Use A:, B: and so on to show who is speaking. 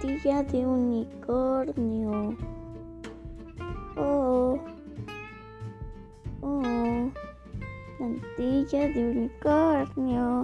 A: Mantilla de unicornio. Oh, oh, oh. mantilla de unicornio.